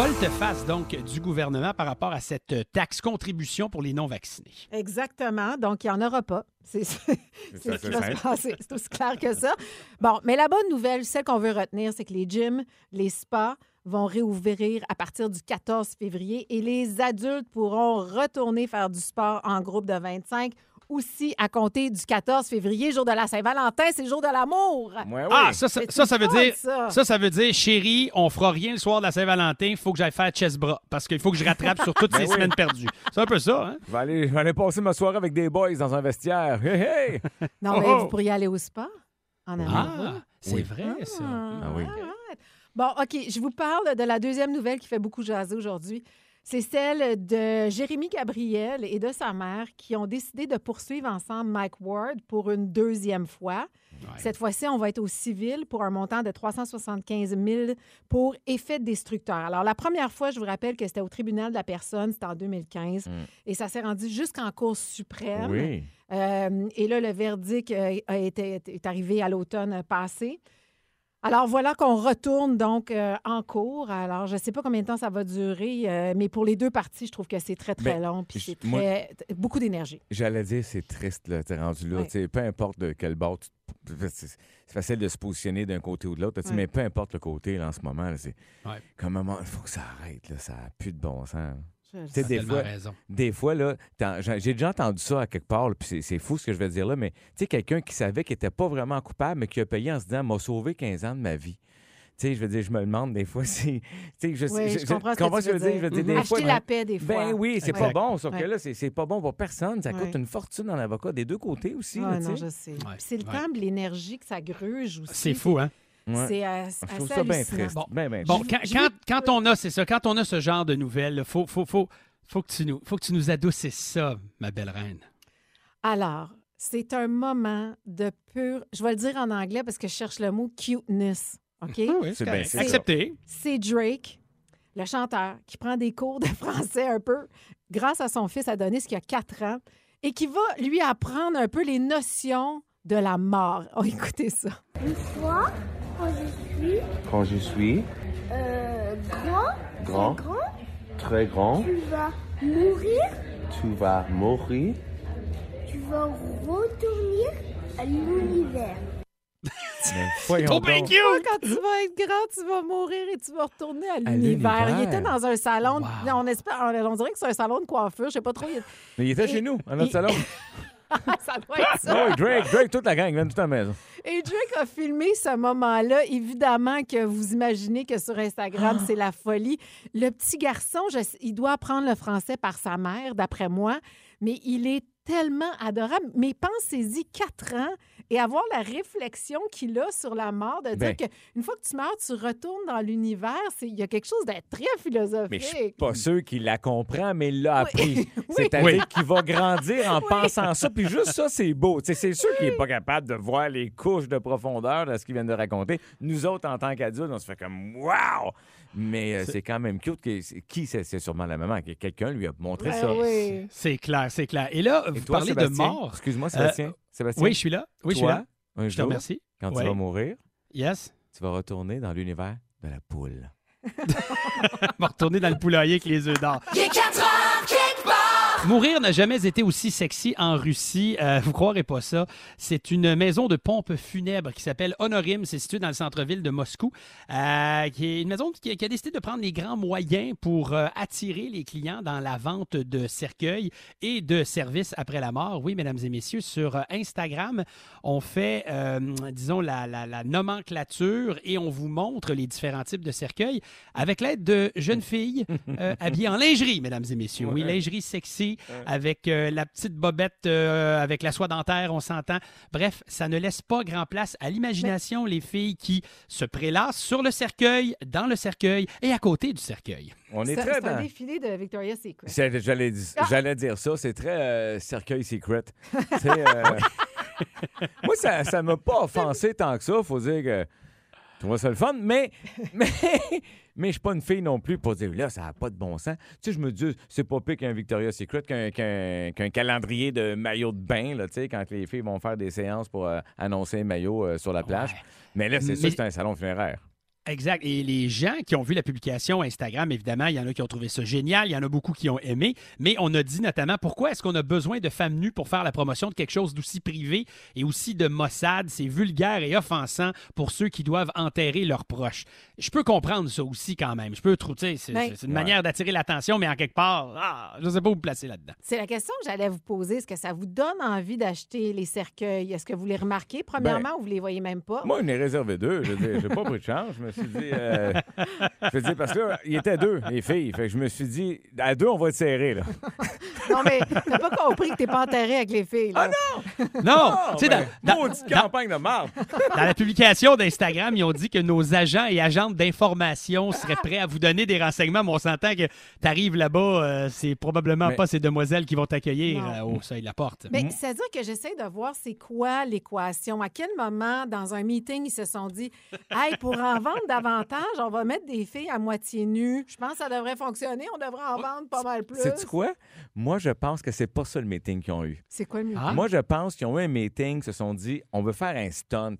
Volte-face donc du gouvernement par rapport à cette taxe contribution pour les non-vaccinés. Exactement. Donc, il n'y en aura pas. C'est ce qui va se passer. C'est aussi clair que ça. Bon, mais la bonne nouvelle, celle qu'on veut retenir, c'est que les gyms, les spas vont réouvrir à partir du 14 février et les adultes pourront retourner faire du sport en groupe de 25 aussi à compter du 14 février, jour de la Saint-Valentin, c'est le jour de l'amour. Ouais, oui. Ah, ça, ça, C'est ça, ça veut dire, ça. ça, ça veut dire, chérie, on fera rien le soir de la Saint-Valentin, il faut que j'aille faire chest bras parce qu'il faut que je rattrape sur toutes ces Ben oui. semaines perdues. C'est un peu ça, hein? Je vais aller, je vais aller passer ma soirée avec des boys dans un vestiaire. Hey, hey! Non, mais Oh, oh. vous pourriez aller au spa en amoureux. Ah, c'est Oui. vrai, ça. Ah oui. Bon, OK, je vous parle de la deuxième nouvelle qui fait beaucoup jaser aujourd'hui. C'est celle de Jérémy Gabriel et de sa mère qui ont décidé de poursuivre ensemble Mike Ward pour une deuxième fois. Cette fois-ci, on va être au civil pour un montant de 375 000 pour effet destructeur. Alors, la première fois, je vous rappelle que c'était au tribunal de la personne, c'était en 2015, et ça s'est rendu jusqu'en Cour suprême. Oui. Euh, et là, le verdict euh, a été, est arrivé à l'automne passé. Alors voilà qu'on retourne donc euh, en cours. Alors je ne sais pas combien de temps ça va durer, euh, mais pour les deux parties, je trouve que c'est très très Ben, long puis c'est très beaucoup d'énergie. J'allais dire, c'est triste, là, t'es rendu là. Peu importe de quel bord, tu- c'est facile de se positionner d'un côté ou de l'autre, mais peu importe le côté, là, en ce moment, c'est comme un moment, il faut que ça arrête, là, ça n'a plus de bon sens. Je- T'as des fois, raison. des fois, là, j'ai déjà entendu ça à quelque part, puis c'est- c'est fou ce que je vais dire là, mais tu sais, quelqu'un qui savait qu'il n'était pas vraiment coupable, mais qui a payé en se disant, m'a sauvé 15 ans de ma vie. Tu sais, je veux dire, je me demande des fois si. Tu sais, je, Oui, je comprends ce que tu veux dire? Je veux dire, des Acheter fois, la paix des fois. Ben oui, c'est pas bon, sauf Ouais. que là, c'est c'est pas bon pour personne. Ça Ouais. coûte une fortune en avocat des deux côtés aussi. Là, tu non, sais. je sais. C'est le ouais. temps, l'énergie que ça gruge aussi. C'est fou, hein? Ouais. C'est Je assez trouve ça bien triste. Bon. Ben, ben, Bon, quand, quand, quand on a, c'est ça, quand on a ce genre de nouvelles, il faut, faut, faut, faut, que tu nous, faut que tu nous adoucisses ça, ma belle reine. Alors, c'est un moment de pur, je vais le dire en anglais parce que je cherche le mot cuteness. OK? oui, C'est bien. Accepté. c'est Drake, le chanteur, qui prend des cours de français un peu grâce à son fils Adonis qui a 4 ans et qui va lui apprendre un peu les notions de la mort. Oh, écoutez ça. Une fois, quand je suis Quand je suis euh, grand, Grand. très grand, très grand, tu vas mourir, tu vas mourir. tu vas retourner à l'univers. voyons Trop bien cute! Oh, quand tu vas être grand, tu vas mourir et tu vas retourner à l'univers. Il était dans un salon. Wow. On, espère, on, on dirait que c'est un salon de coiffure. Je sais pas trop. il- Mais il était Et- chez nous, à notre et- salon. ça doit être ça. Oui, Drake, Drake, toute la gang, vient toute la maison. Et Drake a filmé ce moment-là. Évidemment que vous imaginez que sur Instagram, Ah. c'est la folie. Le petit garçon, je- il doit apprendre le français par sa mère, d'après moi, mais il est tellement adorable. Mais pensez-y, quatre ans et avoir la réflexion qu'il a sur la mort, de dire Ben. qu'une fois que tu meurs, tu retournes dans l'univers. Il y a quelque chose d'être très philosophique. Mais je suis pas sûr qu'il la comprend, mais il l'a appris. Oui. C'est-à-dire Oui. qu'il va grandir en pensant ça. Puis juste ça, c'est beau. C'est sûr qu'il n'est pas capable de voir les couches de profondeur de ce qu'il vient de raconter. Nous autres, en tant qu'adultes, on se fait comme Wow! Mais euh, c'est quand même cute. Que, c'est- qui c'est? C'est sûrement la maman. que Quelqu'un lui a montré Ben ça. oui. C'est clair, c'est clair. Et là, Et vous toi, parlez Sébastien? de mort. Excuse-moi, Sébastien. Sébastien? Oui, je suis là. Oui, je suis là. Un Je te jour, remercie. quand Ouais. tu vas mourir, Yes. tu vas retourner dans l'univers de la poule. On va retourner dans le poulailler avec les œufs d'or. Mourir n'a jamais été aussi sexy en Russie. Euh, vous croirez pas ça. C'est une maison de pompe funèbre qui s'appelle Honorim. C'est situé dans le centre-ville de Moscou. Euh, qui est une maison qui, qui a décidé de prendre les grands moyens pour euh, attirer les clients dans la vente de cercueils et de services après la mort. Oui, mesdames et messieurs, sur euh, Instagram, on fait, disons, la, la- la nomenclature et on vous montre les différents types de cercueils avec l'aide de jeunes filles habillées en lingerie, mesdames et messieurs. Oui, lingerie sexy, avec euh, la petite bobette, euh, avec la soie dentaire, on s'entend. Bref, ça ne laisse pas grand place à l'imagination, les filles qui se prélassent sur le cercueil, dans le cercueil et à côté du cercueil. On est C'est très c'est un défilé de Victoria's Secret. J'allais Ah! j'allais dire ça, c'est très euh, cercueil secret. Euh, Moi, ça ça m'a pas offensé tant que ça, faut dire que je trouve ça le fun, mais mais mais je suis pas une fille non plus pour dire là, ça n'a pas de bon sens. Tu sais, je me dis, c'est pas pire qu'un Victoria's Secret, qu'un calendrier de maillots de bain, là, tu sais, quand les filles vont faire des séances pour euh, annoncer un maillot euh, sur la plage. Mais là, c'est sûr que c'est un salon funéraire. Exact. Et les gens qui ont vu la publication Instagram, évidemment, il y en a qui ont trouvé ça génial, il y en a beaucoup qui ont aimé, mais on a dit notamment pourquoi est-ce qu'on a besoin de femmes nues pour faire la promotion de quelque chose d'aussi privé et aussi de Mossad. C'est vulgaire et offensant pour ceux qui doivent enterrer leurs proches. Je peux comprendre ça aussi quand même. Je peux trouver, c'est Ben- une manière d'attirer l'attention, mais en quelque part, ah, je ne sais pas où me placer là-dedans. C'est la question que j'allais vous poser. Est-ce que ça vous donne envie d'acheter les cercueils? Est-ce que vous les remarquez, premièrement, ou vous les voyez même pas? Ben, Moi, il est réservé deux. Je j'ai pas pris de chance. Je me suis dit. euh, je veux dire, parce que là, il était deux, les filles. Fait que je me suis dit, à deux, on va être serré, là. Non, mais t'as pas compris que t'es pas enterré avec les filles. Là. Non! Oh, tu sais, ben, dans- dans- maudite dans- campagne de marde. Dans la publication d'Instagram, ils ont dit que nos agents et agentes d'information seraient prêts à vous donner des renseignements, mais on s'entend que tu arrives là-bas, euh, c'est probablement Mais- pas ces demoiselles qui vont t'accueillir Non. euh, au seuil de la porte. Mais c'est-à-dire que j'essaie de voir c'est quoi l'équation. À quel moment, dans un meeting, ils se sont dit Hey, pour en vendre davantage, on va mettre des filles à moitié nues. Je pense que ça devrait fonctionner. On devrait en vendre pas mal plus. Sais-tu quoi? Moi, je pense que c'est pas ça le meeting qu'ils ont eu. C'est quoi le meeting? Ah. Moi, je pense qu'ils ont eu un meeting, se sont dit, on veut faire un stunt.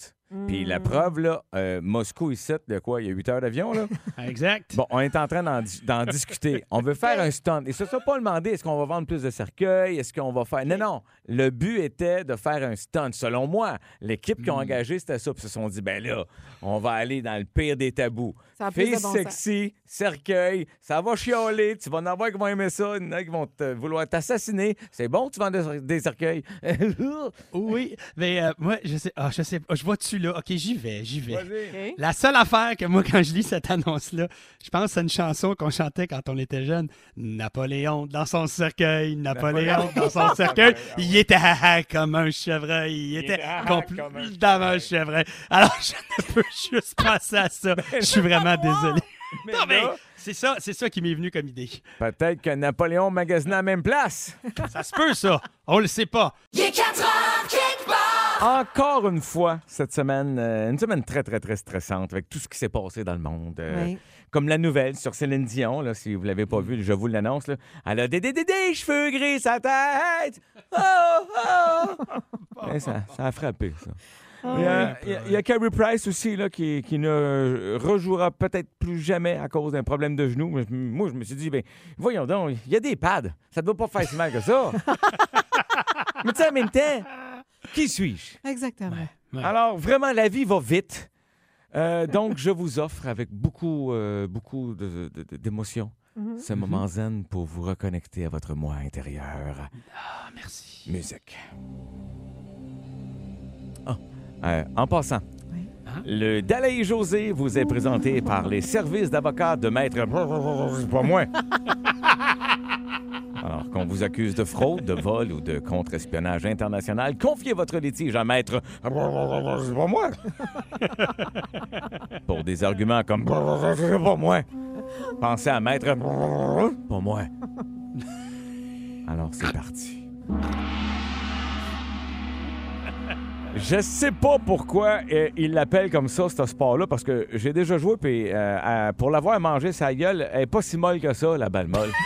Puis la Hmm. preuve, là, euh, Moscou, ici, de quoi? Il y a 8 heures d'avion, là? Exact. Bon, on est en train d'en dis- d'en discuter. On veut faire un stunt. Et ça, ça pas demandé est-ce qu'on va vendre plus de cercueils, est-ce qu'on va faire? Non, non. Le but était de faire un stunt. Selon moi, l'équipe qui a engagé, c'était ça. Puis ils se sont dit, ben là, on va aller dans le pire des tabous. De bon sens. sexy, cercueil, ça va chialer. Tu vas en avoir qui vont aimer ça, il y en a qui vont te- vouloir t'assassiner. C'est bon que tu vends des, des cercueils. Oui, mais euh, moi, je sais, ah, je sais, ah, je vois-tu là. OK, j'y vais, j'y vais. La seule affaire que moi, quand je lis cette annonce-là, je pense que c'est une chanson qu'on chantait quand on était jeune. Napoléon dans son cercueil, Napoléon dans son cercueil. Il était haha comme un chevreuil. Il était complètement comme un chevreuil. Alors, je ne peux juste penser à ça. Je suis vraiment désolé. Mais Non, mais là, c'est ça, c'est ça qui m'est venu comme idée. Peut-être que Napoléon magasinait à la même place. Ça se peut, ça. On le sait pas. Encore une fois, cette semaine, euh, une semaine très, très, très stressante avec tout ce qui s'est passé dans le monde. Euh, Oui. Comme la nouvelle sur Céline Dion, là, si vous ne l'avez pas vu, je vous l'annonce. là. Elle a des, des, des, des cheveux gris sa tête. Oh, oh. Eh, ça, ça a frappé, ça. Il y a, il y a- Price aussi là, qui, qui ne rejouera peut-être plus jamais à cause d'un problème de genou. Moi, je me suis dit, ben, voyons donc, il y a des pads. Ça ne doit pas faire si mal que ça. Mais tu sais, en même temps, qui suis-je? Exactement. Ouais. Alors, vraiment, la vie va vite. Euh, donc, je vous offre avec beaucoup, euh, beaucoup Mhm. ce moment zen pour vous reconnecter à votre moi intérieur. Ah, merci. Musique. Ah, euh, en passant? Le Dalai José vous est présenté par les services d'avocat de maître... Pas moi. Alors, qu'on vous accuse de fraude, de vol ou de contre-espionnage international, confiez votre litige à maître... Pas moi. Pour des arguments comme... Pas moi. Pensez à maître... Pas moi. Alors, c'est parti. Je sais pas pourquoi euh, il l'appelle comme ça, ce sport-là, parce que j'ai déjà joué, puis euh, euh, pour l'avoir mangé sa gueule, elle est pas si molle que ça, la balle molle.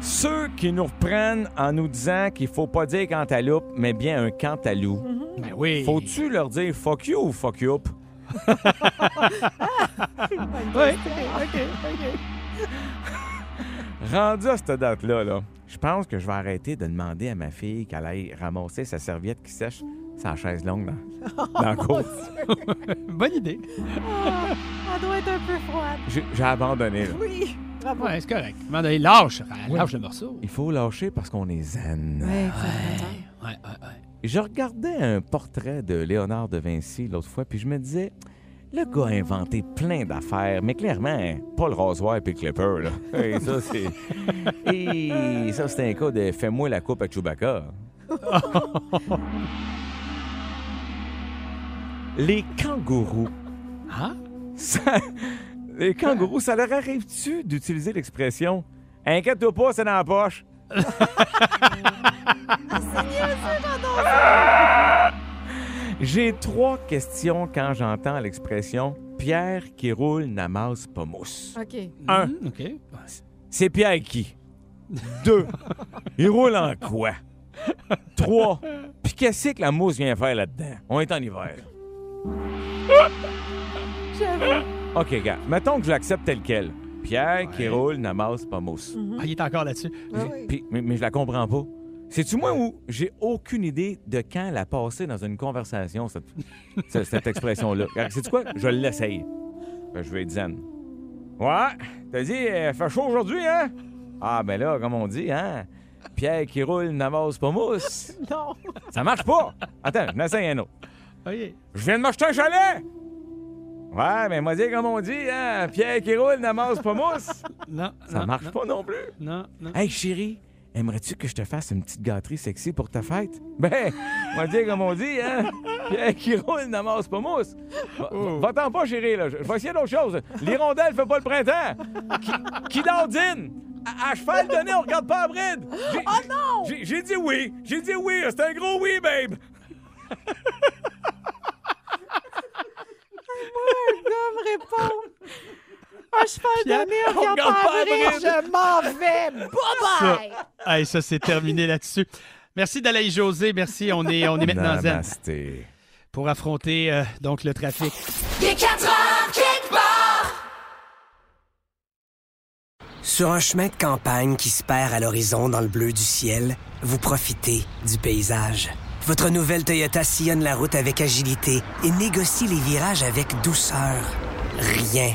Ceux qui nous reprennent en nous disant qu'il faut pas dire cantaloupe, mais bien un cantalou. Ben oui. Faut-tu leur dire fuck you ou fuck you? Oui. Rendu à cette date-là, là, je pense que je vais arrêter de demander à ma fille qu'elle aille ramasser sa serviette qui sèche sa chaise longue dans, dans la cour. Bonne idée. Ah, elle doit être un peu froide. J'ai abandonné. là. Oui. Bravo. Ouais, c'est correct. Lâche, lâche le morceau. Il faut lâcher parce qu'on est zen. Ouais, ouais, ouais. Je regardais un portrait de Léonard de Vinci l'autre fois, puis je me disais, Le gars a inventé plein d'affaires, mais clairement, pas le rasoir et le clipper, là. Et ça, c'est... Et ça, c'est un cas de « fais-moi la coupe à Chewbacca ». Les kangourous. Hein? Ça- les kangourous, ça leur arrive-tu d'utiliser l'expression « Inquiète-toi pas, c'est dans la poche » J'ai trois questions quand j'entends l'expression Pierre qui roule n'amasse pas mousse. OK. Un, Hmm, OK. c'est Pierre qui? Deux, il roule en quoi? Trois, puis qu'est-ce que la mousse vient faire là-dedans? On est en hiver. OK, gars, mettons que je l'accepte tel quel. Pierre qui roule n'amasse pas mousse. Ah, il est encore là-dessus. Puis- mais, mais je la comprends pas. C'est-tu moi où j'ai aucune idée de quand elle a passé dans une conversation, cette, cette- cette expression-là? C'est-tu quoi? Je l'essaye. Ben, je vais être zen. Ouais, t'as dit, euh, fait chaud aujourd'hui, hein? Ah, ben là, comme on dit, hein? Pierre qui roule n'amasse pas mousse. Non. Ça marche pas. Attends, je n'essaye un autre. OK. Je viens de m'acheter un chalet! Ouais, mais moi, dire comme on dit, hein? Pierre qui roule n'amasse pas mousse. Non. Ça non, marche non, pas non plus. Non, non. Hey chérie, aimerais-tu que je te fasse une petite gâterie sexy pour ta fête? Ben, on va dire comme on dit, hein? Pierre qui roule n'amasse pas mousse. Va- Va-t'en pas, chérie, là. Je vais essayer d'autres choses. L'hirondelle fait pas le printemps. Qui, qui dandine? À, à cheval donné, on regarde pas la bride. Oh non! J'ai dit oui. J'ai dit oui. C'est un gros oui, babe. Un gars me répond. Un cheval Pierre, donné, on regarde pas. Je m'en vais. Bye-bye. Hey, ça, c'est terminé là-dessus. Merci Dalaï José. Merci. On est, on est maintenant zen Namasté. pour affronter euh, donc le trafic. Il est 4 heures, quelque part. Sur un chemin de campagne qui se perd à l'horizon dans le bleu du ciel, vous profitez du paysage. Votre nouvelle Toyota sillonne la route avec agilité et négocie les virages avec douceur. Rien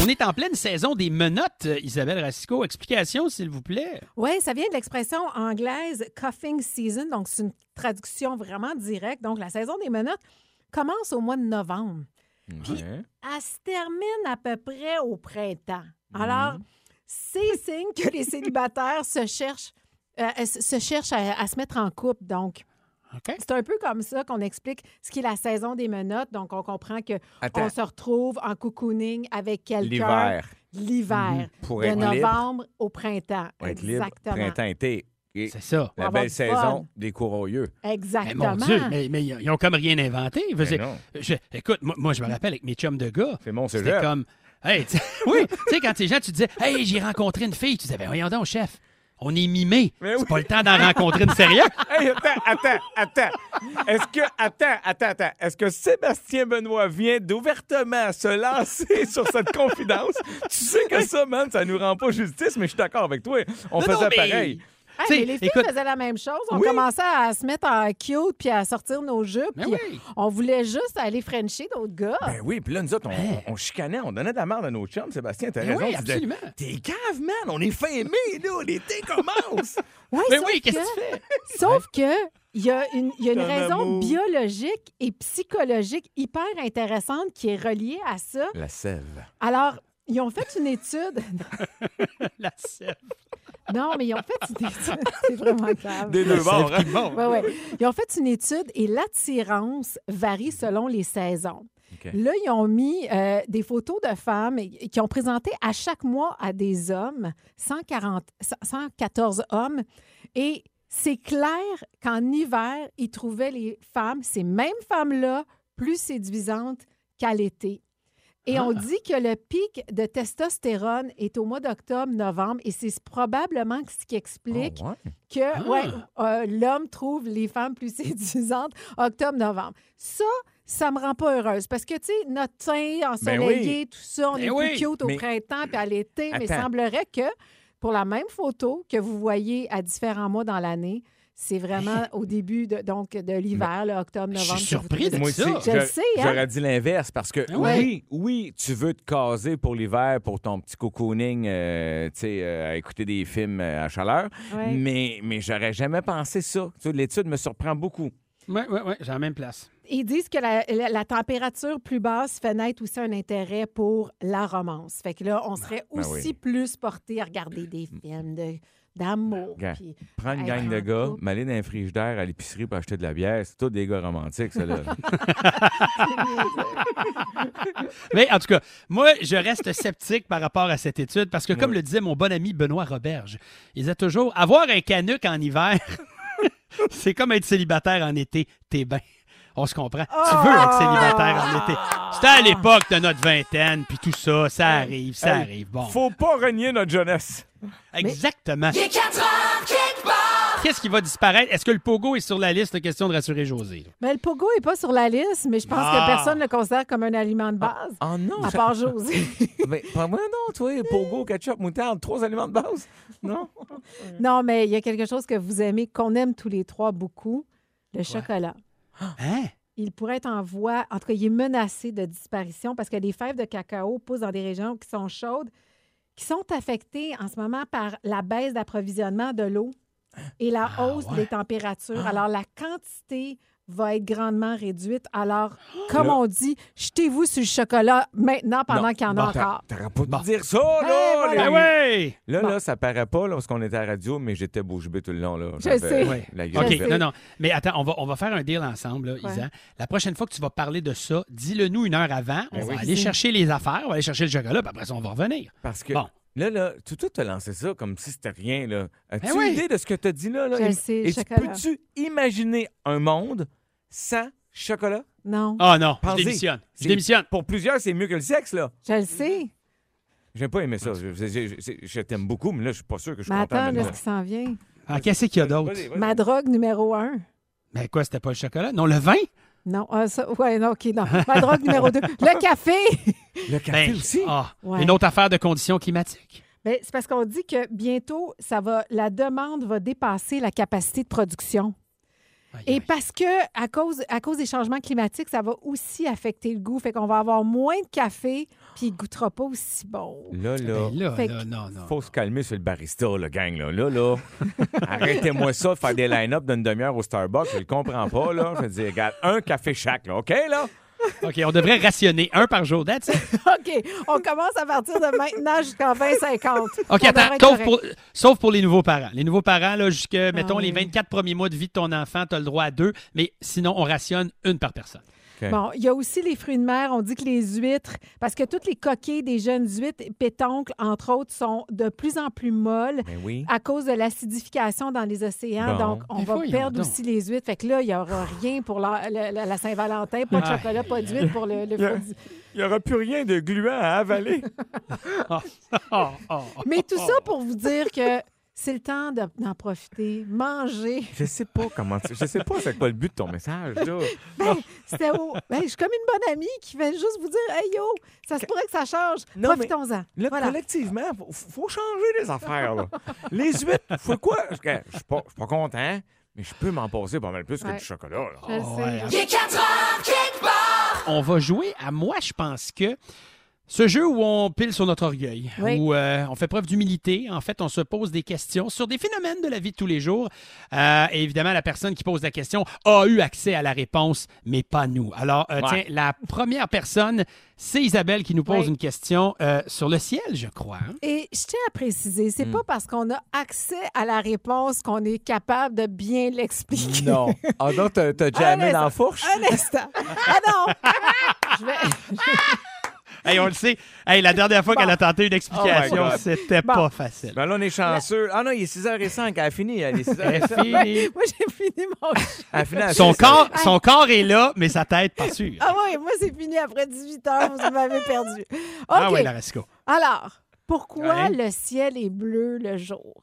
On est en pleine saison des menottes, Isabelle Racicot. Explication, s'il vous plaît. Oui, ça vient de l'expression anglaise cuffing season, donc c'est une traduction vraiment directe. Donc, la saison des menottes commence au mois de novembre. Puis, elle se termine à peu près au printemps. Alors, c'est signe que les célibataires se cherchent, euh, se se cherchent à, à se mettre en couple. Donc, C'est un peu comme ça qu'on explique ce qui est la saison des menottes. Donc, on comprend que Attends. on se retrouve en cocooning avec quelqu'un L'hiver. l'hiver, Pour de libre. novembre au printemps. Pour être libre. Exactement. Printemps-été. Et C'est ça. La belle fun. saison des courroyeux. Mais Exactement. mon Dieu, mais, mais ils ont comme rien inventé. Dire, je- écoute, moi, moi, je me rappelle avec mes chums de gars. C'est mon C'était comme. Hey, tu- oui, tu sais, quand les gens, tu disais, hey, j'ai rencontré une fille, tu disais, ben voyons donc, chef, on est mimé. C'est pas le temps d'en rencontrer une sérieuse. Hey, attends, attends, attends. Est-ce que, attends, attends, attends. Est-ce que Sébastien Benoît vient d'ouvertement se lancer sur cette confidence? Tu sais que ça, man, ça nous rend pas justice, mais je suis d'accord avec toi. On Non, faisait non, mais- pareil. Hey, les filles écoute- faisaient la même chose. On Oui. commençait à se mettre en cute puis à sortir nos jupes. Oui. On voulait juste aller frencher d'autres gars. Ben oui, puis là, nous autres, on, Hein? on, chicanait, on donnait de la merde à nos chums. Sébastien, t'as Ben raison. oui, absolument. T'es cave, man. On est aimés, là. L'été commence. Ouais, Mais sauf oui, qu'est-ce que- tu fais? Sauf que il y a une, il y a une Ton raison amour. biologique et psychologique hyper intéressante qui est reliée à ça. La sève. Alors, ils ont fait une étude. La sève. Non, mais ils ont fait une étude. C'est vraiment grave. Des deux bords, hein? Bon. Ouais, ouais. Ils ont fait une étude et l'attirance varie selon les saisons. Là, ils ont mis euh, des photos de femmes qui ont présenté à chaque mois à des hommes, 140, 114 hommes. Et c'est clair qu'en hiver, ils trouvaient les femmes, ces mêmes femmes-là, plus séduisantes qu'à l'été. Et on dit que le pic de testostérone est au mois d'octobre-novembre et c'est probablement ce qui explique Oh, ouais. que ouais, euh, l'homme trouve les femmes plus séduisantes octobre-novembre. Ça, ça me rend pas heureuse parce que, tu sais, notre teint ensoleillé, tout ça, on Ben est oui, plus cute au mais- printemps puis à l'été, mais il semblerait que pour la même photo que vous voyez à différents mois dans l'année. C'est vraiment au début de, donc, de l'hiver, là, octobre, Je suis novembre. surpris de Moi aussi, ça. Je le sais, hein? j'aurais dit l'inverse parce que Ah oui, oui, tu veux te caser pour l'hiver, pour ton petit cocooning, euh, tu sais, euh, à écouter des films euh, à chaleur, mais, mais j'aurais jamais pensé ça. L'étude me surprend beaucoup. Oui, oui, oui, j'ai la même place. Ils disent que la, la- la température plus basse fait naître aussi un intérêt pour la romance. Fait que là, on serait Ben aussi oui. plus porté à regarder des films de- d'amour. Puis- Prends une gang de gars, m'aller dans un frigidaire à l'épicerie pour acheter de la bière, c'est tous des gars romantiques, ça, là. Mais en tout cas, moi, je reste sceptique par rapport à cette étude parce que, comme le disait mon bon ami Benoît Roberge, il disait toujours avoir un canuc en hiver, c'est comme être célibataire en été. T'es bien. On se comprend. Tu veux être célibataire en été. C'était à l'époque de notre vingtaine, puis tout ça, ça arrive, ça Hey, arrive. Bon, Faut pas renier notre jeunesse. exactement. Il est 4 heures, part. Qu'est-ce qui va disparaître? Est-ce que le pogo est sur la liste? Question de rassurer José? là. Mais le pogo n'est pas sur la liste, mais je pense Ah. que personne ne le considère comme un aliment de base. Oh non! À part José. Mais pas moi, non, toi, pogo, ketchup, moutarde, trois aliments de base. Non? non, mais il y a quelque chose que vous aimez, qu'on aime tous les trois beaucoup, le chocolat. Hein? Il pourrait être en voie, en tout cas, il est menacé de disparition parce que les fèves de cacao poussent dans des régions qui sont chaudes, qui sont affectées en ce moment par la baisse d'approvisionnement de l'eau et la Ah, hausse ouais. des températures. Alors, la quantité va être grandement réduite. Alors, comme Là- on dit, jetez-vous sur le chocolat maintenant pendant Non. qu'il y en Bon, a t'a- encore. T'aurais pas Bon. de dire ça, là! voilà. les- ouais! Là, Bon. là, ça paraît pas, là, parce qu'on était à la radio, mais j'étais bouche bée tout le long, là. Je J'avais sais. Ouais. La gueule OK, non, non. Mais attends, on va, on va faire un deal ensemble, là, Ouais. Isa. La prochaine fois que tu vas parler de ça, dis-le nous une heure avant. On Ben va oui. aller chercher les affaires, on va aller chercher le chocolat, puis après ça, on va revenir. Parce que Bon. là, là, tout tout t'as lancé ça comme si c'était rien, là. As-tu Ben oui. idée de ce que t'as dit là? là? Je le Et- sais, chocolat. peux-tu imaginer un monde sans chocolat? Non, Ah non, je démissionne. Je C'est- démissionne. Pour plusieurs, c'est mieux que le sexe, là. je le sais. J'ai pas aimé ça. Je, je- je- je- je t'aime beaucoup, mais là, je suis pas sûr que je suis Mais content. attends, là, ce qui s'en vient. Ah, qu'est-ce qu'il y a d'autre? Vas-y, vas-y. Ma drogue numéro un. Mais quoi, c'était pas le chocolat? Non, le vin? Non, ah, ça, ouais, non, OK, non. Ma drogue numéro deux. Le café! Le café Ben, aussi? ah, Ouais. Une autre affaire de conditions climatiques. Ben, c'est parce qu'on dit que bientôt, ça va, la demande va dépasser la capacité de production. Aïe, Et parce que à cause, à cause des changements climatiques, ça va aussi affecter le goût. Fait qu'on va avoir moins de café, puis il goûtera pas aussi bon. Là, là. Ben là, Fait là, que- non, non. Faut se calmer sur le barista, le gang, là. Là, là. Arrêtez-moi ça de faire des line-up d'une demi-heure au Starbucks. Je le comprends pas, là. Je veux dire, regarde, un café chaque, là. OK, là? OK, on devrait rationner un par jour. That's it. OK, on commence à partir de maintenant jusqu'en 2050. OK, attends, sauf pour, sauf pour les nouveaux parents. Les nouveaux parents, là, jusque, mettons, oui. les 24 premiers mois de vie de ton enfant, tu as le droit à deux, mais sinon, on rationne une par personne. Bon, il y a aussi les fruits de mer. On dit que les huîtres, parce que toutes les coquilles des jeunes huîtres, pétoncles, entre autres, sont de plus en plus molles Ben oui. à cause de l'acidification dans les océans. Bon. Donc, on Mais va perdre donc. aussi les huîtres. Fait que là, il n'y aura rien pour la, la- la- la Saint-Valentin. Pas de Aïe, chocolat, pas d'huîtres pour le, le. Il n'y aura plus rien de gluant à avaler. Mais tout ça pour vous dire que c'est le temps de- d'en profiter, manger. Je sais pas comment. tu- Je sais pas c'est quoi le but de ton message, là. Ben, c'était au- ben, je suis comme une bonne amie qui vient juste vous dire Hey yo, ça se pourrait que ça change. Profitons-en. Là, Voilà. collectivement, faut, faut changer les affaires, là. Les huîtres, faut quoi? Je je suis pas, content, mais je peux m'en passer pas mal plus que du chocolat, là. Je Oh, sais. ouais. Il est 4 heures, quelque part. On va jouer à moi, je pense que ce jeu où on pile sur notre orgueil, Oui. où euh, on fait preuve d'humilité. En fait, on se pose des questions sur des phénomènes de la vie de tous les jours. Euh, et évidemment, la personne qui pose la question a eu accès à la réponse, mais pas nous. Alors, euh, Ouais. tiens, la première personne, c'est Isabelle qui nous pose Oui. une question euh, sur le ciel, je crois. hein? Et je tiens à préciser, Hmm. c'est pas parce qu'on a accès à la réponse qu'on est capable de bien l'expliquer. Non. Ah non, t'as Un dans la fourche? Un instant. Ah non! Je vais... Hey, on le sait. Hey, la dernière fois Bon. qu'elle a tenté une Oh explication, God. c'était Bon. pas facile. Ben là, on est chanceux. Ah non, il est 6h05, elle a fini. Elle est 6h05. Fini. Moi, j'ai fini mon... Elle a fini à Son corps, son corps est là, mais sa tête, pas sûre. Ah oui, moi, c'est fini après 18 heures. Vous m'avez perdu. Ah ouais, la. Alors, pourquoi Ouais. le ciel est bleu le jour?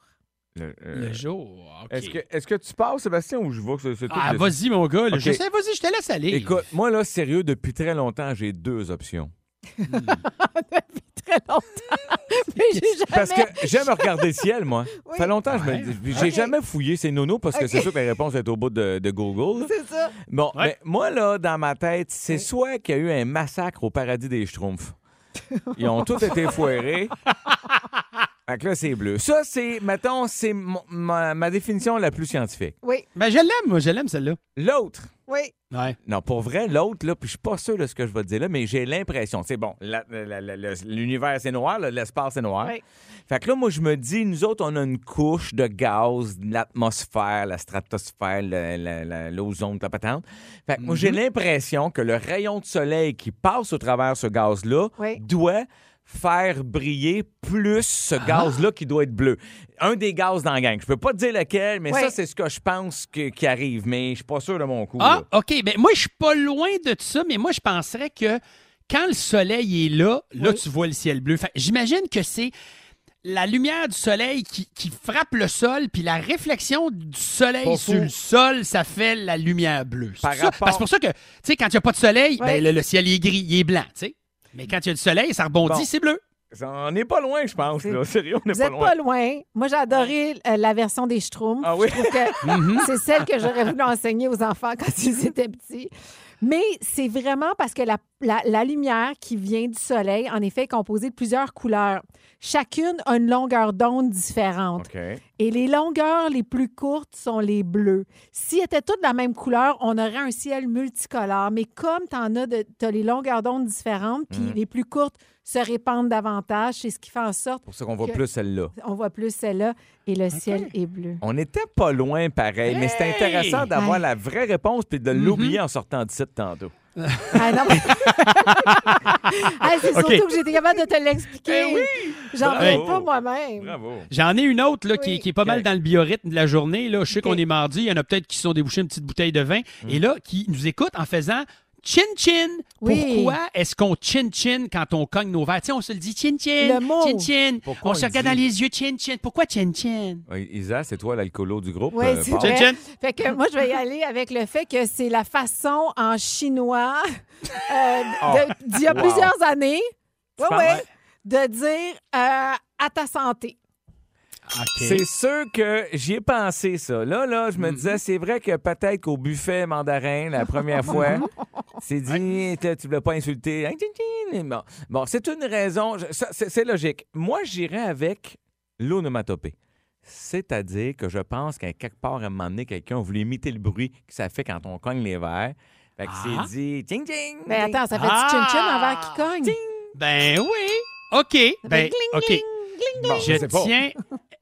Le, euh, Le jour. OK. Est-ce que, est-ce que tu pars, Sébastien, ou je vois que c'est Ah, de- vas-y, mon gars. Je sais, vas-y, je te laisse aller. Écoute, moi, là, sérieux, depuis très longtemps, j'ai deux options. très longtemps. Mais j'ai jamais. Parce que j'aime regarder le ciel, moi. Ça Oui. fait longtemps que je me dis. J'ai jamais fouillé ces nonos parce que c'est sûr que la réponse est au bout de, de Google. C'est ça. Bon, Ouais. mais moi, là, dans ma tête, c'est soit qu'il y a eu un massacre au paradis des Schtroumpfs. Ils ont tous été foirés. Fait que là, c'est bleu. Ça, c'est, mettons, c'est mon- ma, ma définition la plus scientifique. Oui, Ben, je l'aime, moi, je l'aime, celle-là. L'autre, oui. Ouais. non, pour vrai, l'autre, là, puis je suis pas sûr de ce que je vais te dire là, mais j'ai l'impression, c'est bon, la- la- la- la- l'univers, c'est noir, là, l'espace, c'est noir. Oui. Fait que là, moi, je me dis, nous autres, on a une couche de gaz, de l'atmosphère, la stratosphère, le- la- la- l'ozone, la patente. Fait que moi, j'ai l'impression que le rayon de soleil qui passe au travers ce gaz-là Oui. doit faire briller plus ce gaz-là qui doit être bleu. Un des gaz dans la gang. Je peux pas te dire lequel, mais ça, c'est ce que je pense que- qui arrive. Mais je suis pas sûr de mon coup. Ah, là. OK. Ben, moi, je suis pas loin de ça, mais moi, je penserais que quand le soleil est là, là, Oui. tu vois le ciel bleu. J'imagine que c'est la lumière du soleil qui, qui frappe le sol, puis la réflexion du soleil Pas sur le sol, ça fait la lumière bleue. C'est Par ça? rapport- Parce que C'est pour ça que, tu sais, quand il n'y a pas de soleil, Ouais. ben, le, le ciel il est gris, il est blanc, tu sais. Mais quand il y a du soleil, ça rebondit, Bon. c'est bleu. On n'est pas loin, je pense. Là. Sérieux, on n'est Vous pas n'êtes loin. pas loin. Moi, j'ai adoré euh, la version des Schtroumpfs. Ah oui? Je trouve que c'est celle que j'aurais voulu enseigner aux enfants quand ils étaient petits. Mais c'est vraiment parce que la, la- la lumière qui vient du soleil, en effet, est composée de plusieurs couleurs. Chacune a une longueur d'onde différente. Et les longueurs les plus courtes sont les bleus. S'ils étaient toutes de la même couleur, on aurait un ciel multicolore. Mais comme tu as, les longueurs d'onde différentes, puis Mhm. les plus courtes se répandent davantage, c'est ce qui fait en sorte pour ça qu'on voit que- plus celle-là. on voit plus celle-là et le ciel est bleu. On n'était pas loin, pareil, mais c'est intéressant d'avoir Hey! la vraie réponse puis de Mhm. l'oublier en sortant d'ici de tantôt. Ah non, mais- Ah, c'est surtout que j'étais capable de te l'expliquer. J'en Bravo. reviens pas moi-même. Bravo. J'en ai une autre là, qui, Oui. qui est pas mal dans le biorhythme de la journée. Là. Je sais qu'on est mardi, il y en a peut-être qui se sont débouchés une petite bouteille de vin. Mm. Et là, qui nous écoutent en faisant chin-chin. Oui. Pourquoi est-ce qu'on chin-chin quand on cogne nos verres? Tu sais, on se le dit chin-chin, Le mot. chin-chin. Pourquoi On on se regarde dit? dans les yeux, chin-chin. Pourquoi chin-chin? Oui, Isa, c'est toi l'alcoolo du groupe. Oui, euh, c'est vrai. Chin-chin. Fait que moi, je vais y aller avec le fait que c'est la façon en chinois euh, d'il y a Wow. plusieurs années ouais, ouais, de dire euh, à ta santé. C'est sûr que j'y ai pensé, ça. Là, là, je me Mhm. disais, c'est vrai que peut-être qu'au buffet mandarin, la première fois, c'est dit, tu tu voulais pas insulter. Hein. Bon, bon c'est une raison. C'est logique. Moi, j'irais avec l'onomatopée. C'est-à-dire que je pense qu'à quelque part, à un moment donné, quelqu'un voulu imiter le bruit que ça fait quand on cogne les verres. Fait que Ah. c'est dit, ting, ting. Mais attends, ça fait Ah! du chin-chin en verre qui cogne. Ben oui. OK. Ben, gling, OK. gling, gling, Bon, Je tiens.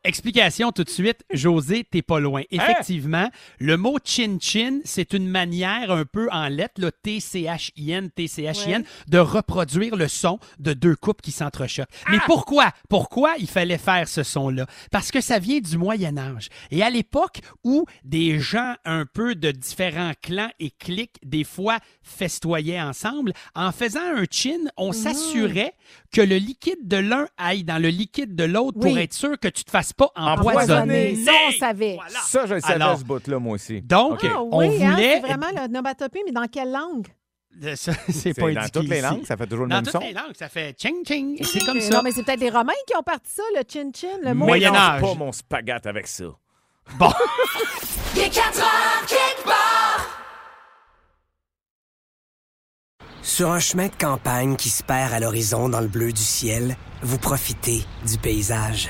Explication tout de suite. José, t'es pas loin. Effectivement, le mot chin-chin, c'est une manière un peu en lettres, là, T-C-H-I-N, T-C-H-I-N, Ouais. de reproduire le son de deux coupes qui s'entrechoquent. Mais pourquoi? Pourquoi il fallait faire ce son-là? Parce que ça vient du Moyen Âge. Et à l'époque où des gens un peu de différents clans et cliques, des fois, festoyaient ensemble, en faisant un chin, on s'assurait que le liquide de l'un aille dans le liquide de l'autre pour être sûr que tu te fasses pas empoisonner. Ça, on savait. Voilà. Ça, je le savais, Alors, ce bout-là, moi aussi. Donc. Ah on oui, hein, voulait... c'est vraiment mais dans quelle langue? Ça, c'est pas dans toutes les ici. langues, ça fait toujours le Dans même toutes son. les langues, ça fait ching ching. Et c'est comme Euh, ça. Non, mais c'est peut-être les Romains qui ont parti ça, le chin-chin, le mot. Moyen Âge. pas mon spaghette avec ça. Bon, Il est 4 heures quelque part. Sur un chemin de campagne qui se perd à l'horizon dans le bleu du ciel, vous profitez du paysage.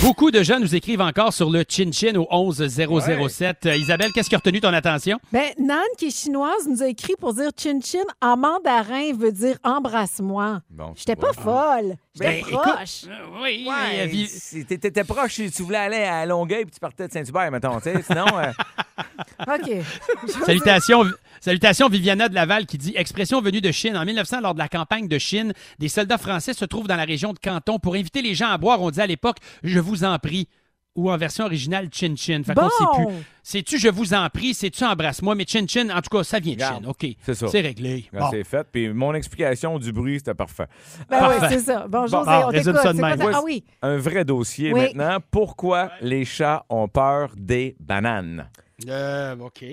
Beaucoup de gens nous écrivent encore sur le chin chin au 11007. Euh, Isabelle, qu'est-ce qui a retenu ton attention? Ben, Nan, qui est chinoise, nous a écrit pour dire chin-chin en mandarin veut dire embrasse-moi. Bon, J'étais pas folle. J'étais Ben, écoute, proche. euh, oui, Ouais, euh, t'étais t'étais proche, si tu voulais aller à Longueuil puis tu partais de Saint-Hubert, mettons, tu sais. Sinon, euh, OK. Salutations, Salutations Viviana de Laval qui dit Expression venue de Chine. En 1900, lors de la campagne de Chine, des soldats français se trouvent dans la région de Canton pour inviter les gens à boire. On dit à l'époque Je vous en prie. Ou en version originale, Chin Chin. Fait qu'on sait Bon. plus. C'est-tu Je vous en prie, c'est-tu Embrasse-moi, mais Chin Chin, en tout cas, ça vient de Chine. OK. C'est ça. C'est réglé. Bon. C'est fait. Puis mon explication du bruit, c'était parfait. Ben oui, c'est ça. Bon, Bon, bon, on résume ça de même. Ah oui. Un vrai dossier Oui. maintenant. Pourquoi les chats ont peur des bananes? Euh, OK.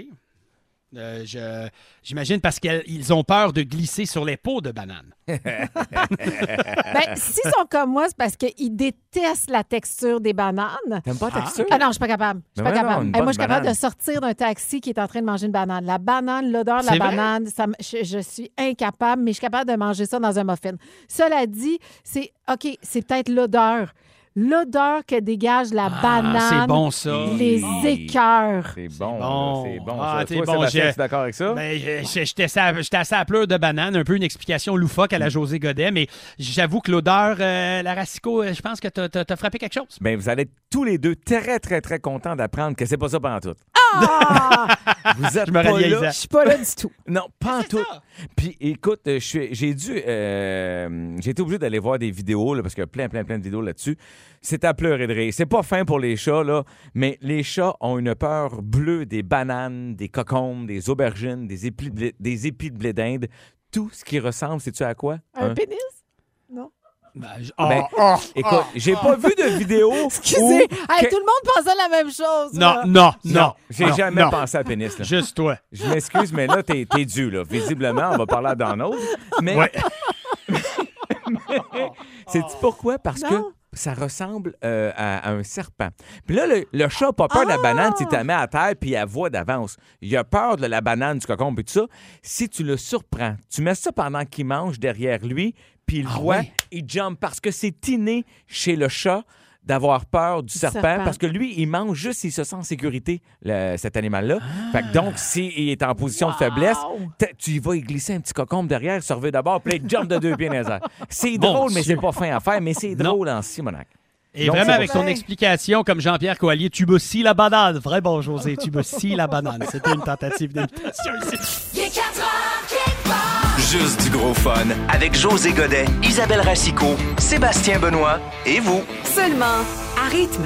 Euh, je- J'imagine parce qu'ils ont peur de glisser sur les pots de banane. Ben, s'ils sont comme moi, c'est parce qu'ils détestent la texture des bananes. T'aimes pas la texture? Ah non, je suis pas capable. Je suis Mais pas capable. Hey, moi, je suis capable de sortir d'un taxi qui est en train de manger une banane. La banane, l'odeur de la C'est banane, ça je, je suis incapable, mais je suis capable de manger ça dans un muffin. Cela dit, c'est OK, c'est peut-être l'odeur. L'odeur que dégage la Ah, banane. c'est bon, ça. Les Oui. écœurs. C'est bon, c'est bon. Ah, Toi, bon, Sébastien, d'accord avec ça? Ben, J'étais assez à pleurs de banane, un peu une explication loufoque à la José Godet, mais j'avoue que l'odeur, euh, la Racico, euh, je pense que t'as- t'as t'as frappé quelque chose. Ben, vous allez être tous les deux très, très, très contents d'apprendre que c'est pas ça pendant tout. Ah! Vous êtes Je me pas là. Isa. Je suis pas là du tout. Non, pas en tout. Puis écoute, je suis- j'ai dû. euh, j'ai été obligé d'aller voir des vidéos, là, parce qu'il y a plein, plein, plein de vidéos là-dessus. C'est à pleurer de rire. C'est pas fin pour les chats, là, mais les chats ont une peur bleue des bananes, des cocombes, des aubergines, des épis de blé, des épis de blé d'Inde. Tout ce qui ressemble, sais-tu à quoi? Un Hein? pénis? Non. Ben, Ben, oh, Écoute, j'ai pas vu de vidéo. Excusez. où Hey, que- Tout le monde pensait la même chose. non, là. non, non. J'ai jamais non. pensé à pénis. là. Juste toi. Je m'excuse, mais là, t'es es dû, là. Visiblement, on va parler à Donald. Mais, Ouais. c'est pourquoi? Parce Non. que ça ressemble euh, à, à un serpent. Puis là, le, le chat n'a pas peur de la banane si tu la mets à terre puis il la voit d'avance. Il a peur de la banane, du cocon et tout ça. Si tu le surprends, tu mets ça pendant qu'il mange derrière lui, puis il le Ah voit, il jump parce que c'est inné chez le chat d'avoir peur du, serpent, serpent. parce que lui, il mange juste s'il se sent en sécurité, le- cet animal-là. Fait que donc, s'il est en position de faiblesse, tu y vas y glisser un petit cocombe derrière, surveille d'abord, puis jump de deux pieds dans. C'est drôle, mais c'est pas fin à faire, mais c'est drôle en Simonac. Et Donc, vraiment, avec ton explication, comme Jean-Pierre Coallier, tu me scies la banane. Vrai bon, José, tu me scies la banane. C'était une tentative d'imitation ici. Il est 4 heures, quelque part. Juste du gros fun avec José Godet, Isabelle Racicot, Sébastien Benoît et vous. Seulement à rythme.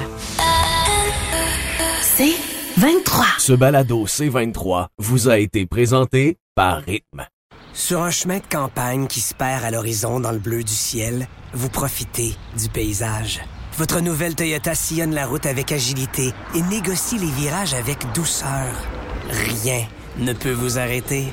C'est 23. Ce balado C23 vous a été présenté par Rythme. Sur un chemin de campagne qui se perd à l'horizon dans le bleu du ciel, vous profitez du paysage. Votre nouvelle Toyota sillonne la route avec agilité et négocie les virages avec douceur. Rien ne peut vous arrêter.